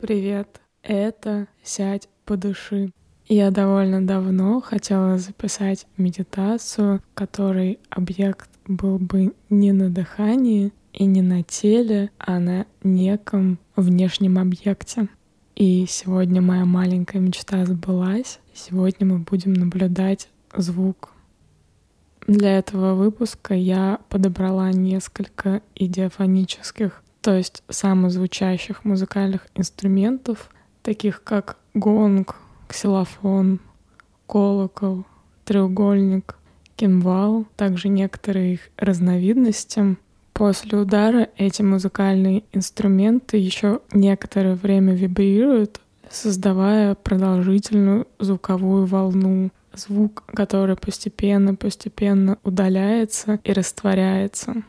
Привет, это «Сядь, подыши». Я довольно давно хотела записать медитацию, в которой объект был бы не на дыхании и не на теле, а на неком внешнем объекте. И сегодня моя маленькая мечта сбылась. Сегодня мы будем наблюдать звук. Для этого выпуска я подобрала несколько идиофонических то есть самозвучащих музыкальных инструментов, таких как гонг, ксилофон, колокол, треугольник, кимвал, также некоторые их разновидности. После удара эти музыкальные инструменты еще некоторое время вибрируют, создавая продолжительную звуковую волну, звук, который постепенно-постепенно удаляется и растворяется.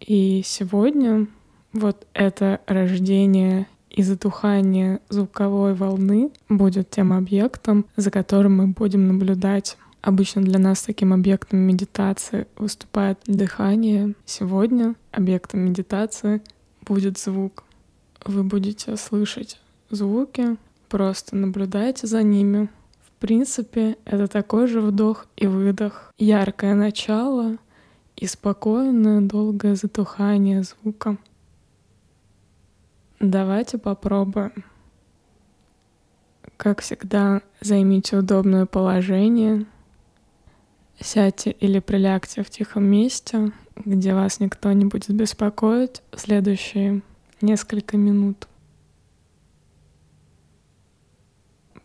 И сегодня вот это рождение и затухание звуковой волны будет тем объектом, за которым мы будем наблюдать. Обычно для нас таким объектом медитации выступает дыхание. Сегодня объектом медитации будет звук. Вы будете слышать звуки, просто наблюдайте за ними. В принципе, это такой же вдох и выдох. Яркое начало и спокойное долгое затухание звука. Давайте попробуем. Как всегда, займите удобное положение. Сядьте или прилягте в тихом месте, где вас никто не будет беспокоить в следующие несколько минут.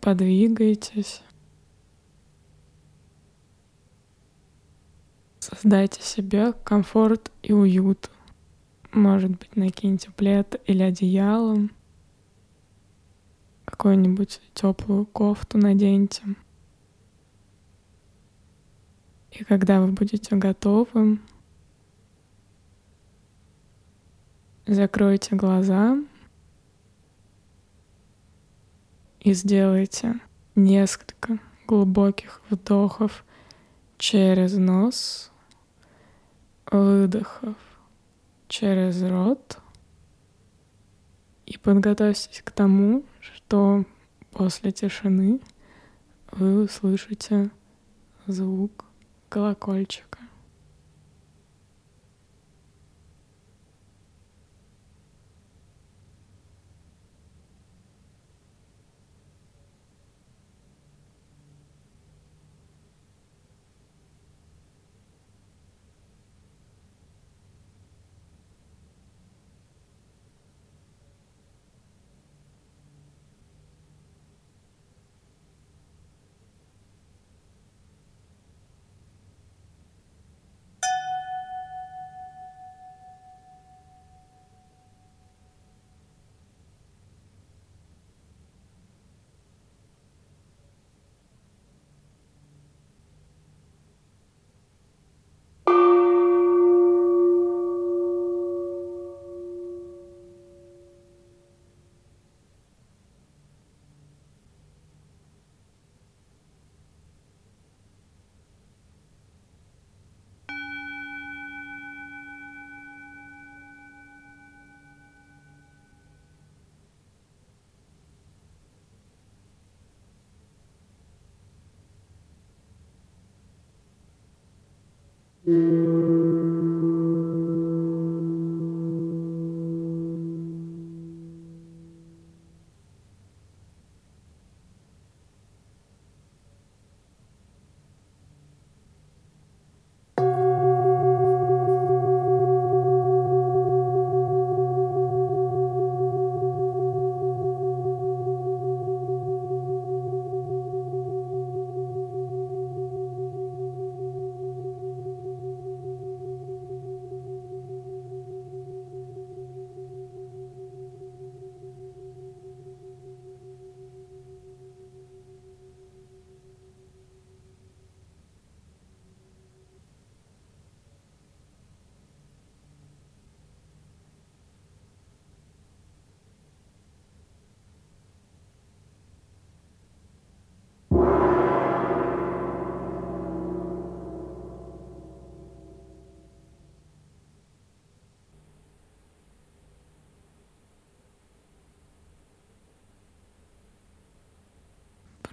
Подвигайтесь. Создайте себе комфорт и уют. Может быть, накиньте плед или одеяло. Какую-нибудь теплую кофту наденьте. И когда вы будете готовы, закройте глаза и сделайте несколько глубоких вдохов через нос, выдохов через рот и подготовьтесь к тому, что после тишины вы услышите звук колокольчика. Mm-hmm.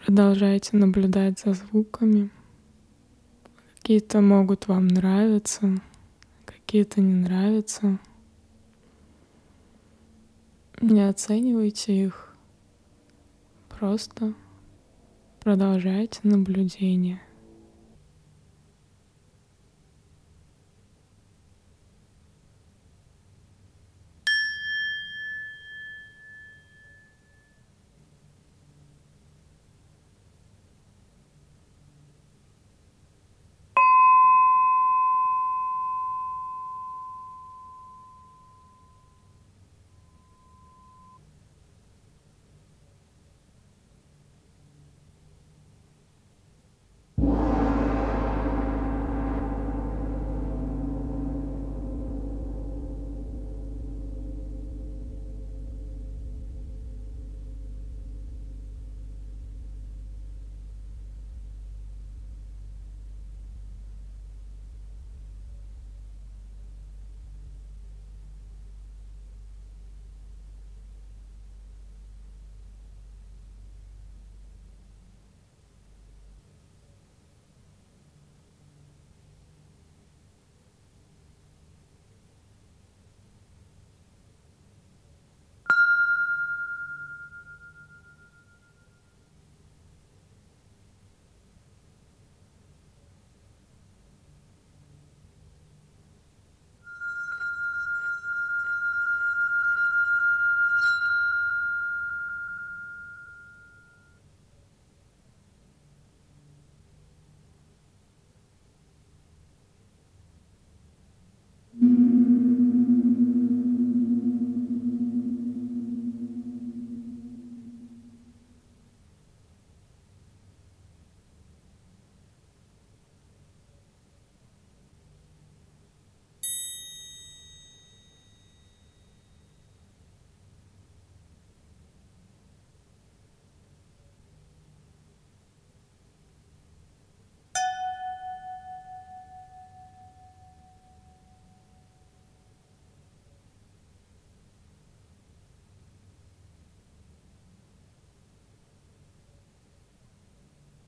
Продолжайте наблюдать за звуками. Какие-то могут вам нравиться, какие-то не нравятся. Не оценивайте их. Просто продолжайте наблюдение.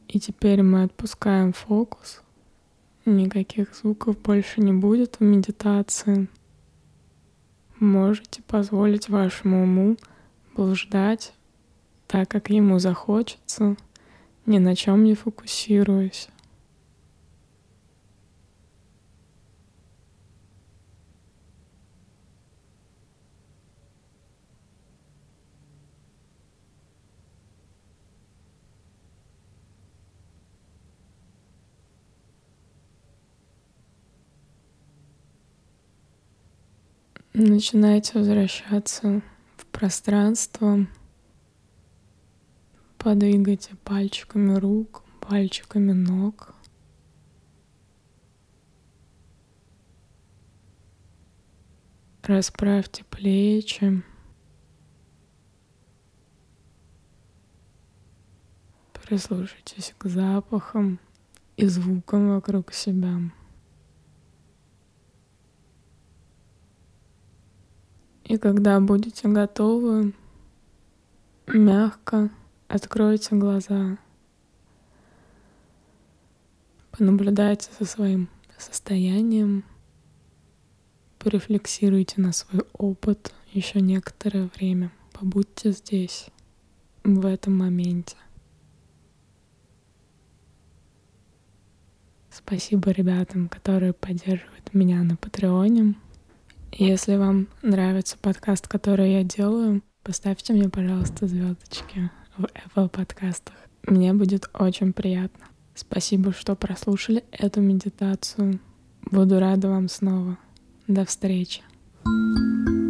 И теперь мы отпускаем фокус. Никаких звуков больше не будет в медитации. Можете позволить вашему уму блуждать так, как ему захочется, ни на чем не фокусируясь. Начинайте возвращаться в пространство. Подвигайте пальчиками рук, пальчиками ног. Расправьте плечи. Прислушайтесь к запахам и звукам вокруг себя. И когда будете готовы, мягко откройте глаза. Понаблюдайте за своим состоянием. Порефлексируйте на свой опыт еще некоторое время. Побудьте здесь, в этом моменте. Спасибо ребятам, которые поддерживают меня на Патреоне. Если вам нравится подкаст, который я делаю, поставьте мне, пожалуйста, звездочки в Apple подкастах. Мне будет очень приятно. Спасибо, что прослушали эту медитацию. Буду рада вам снова. До встречи. thank you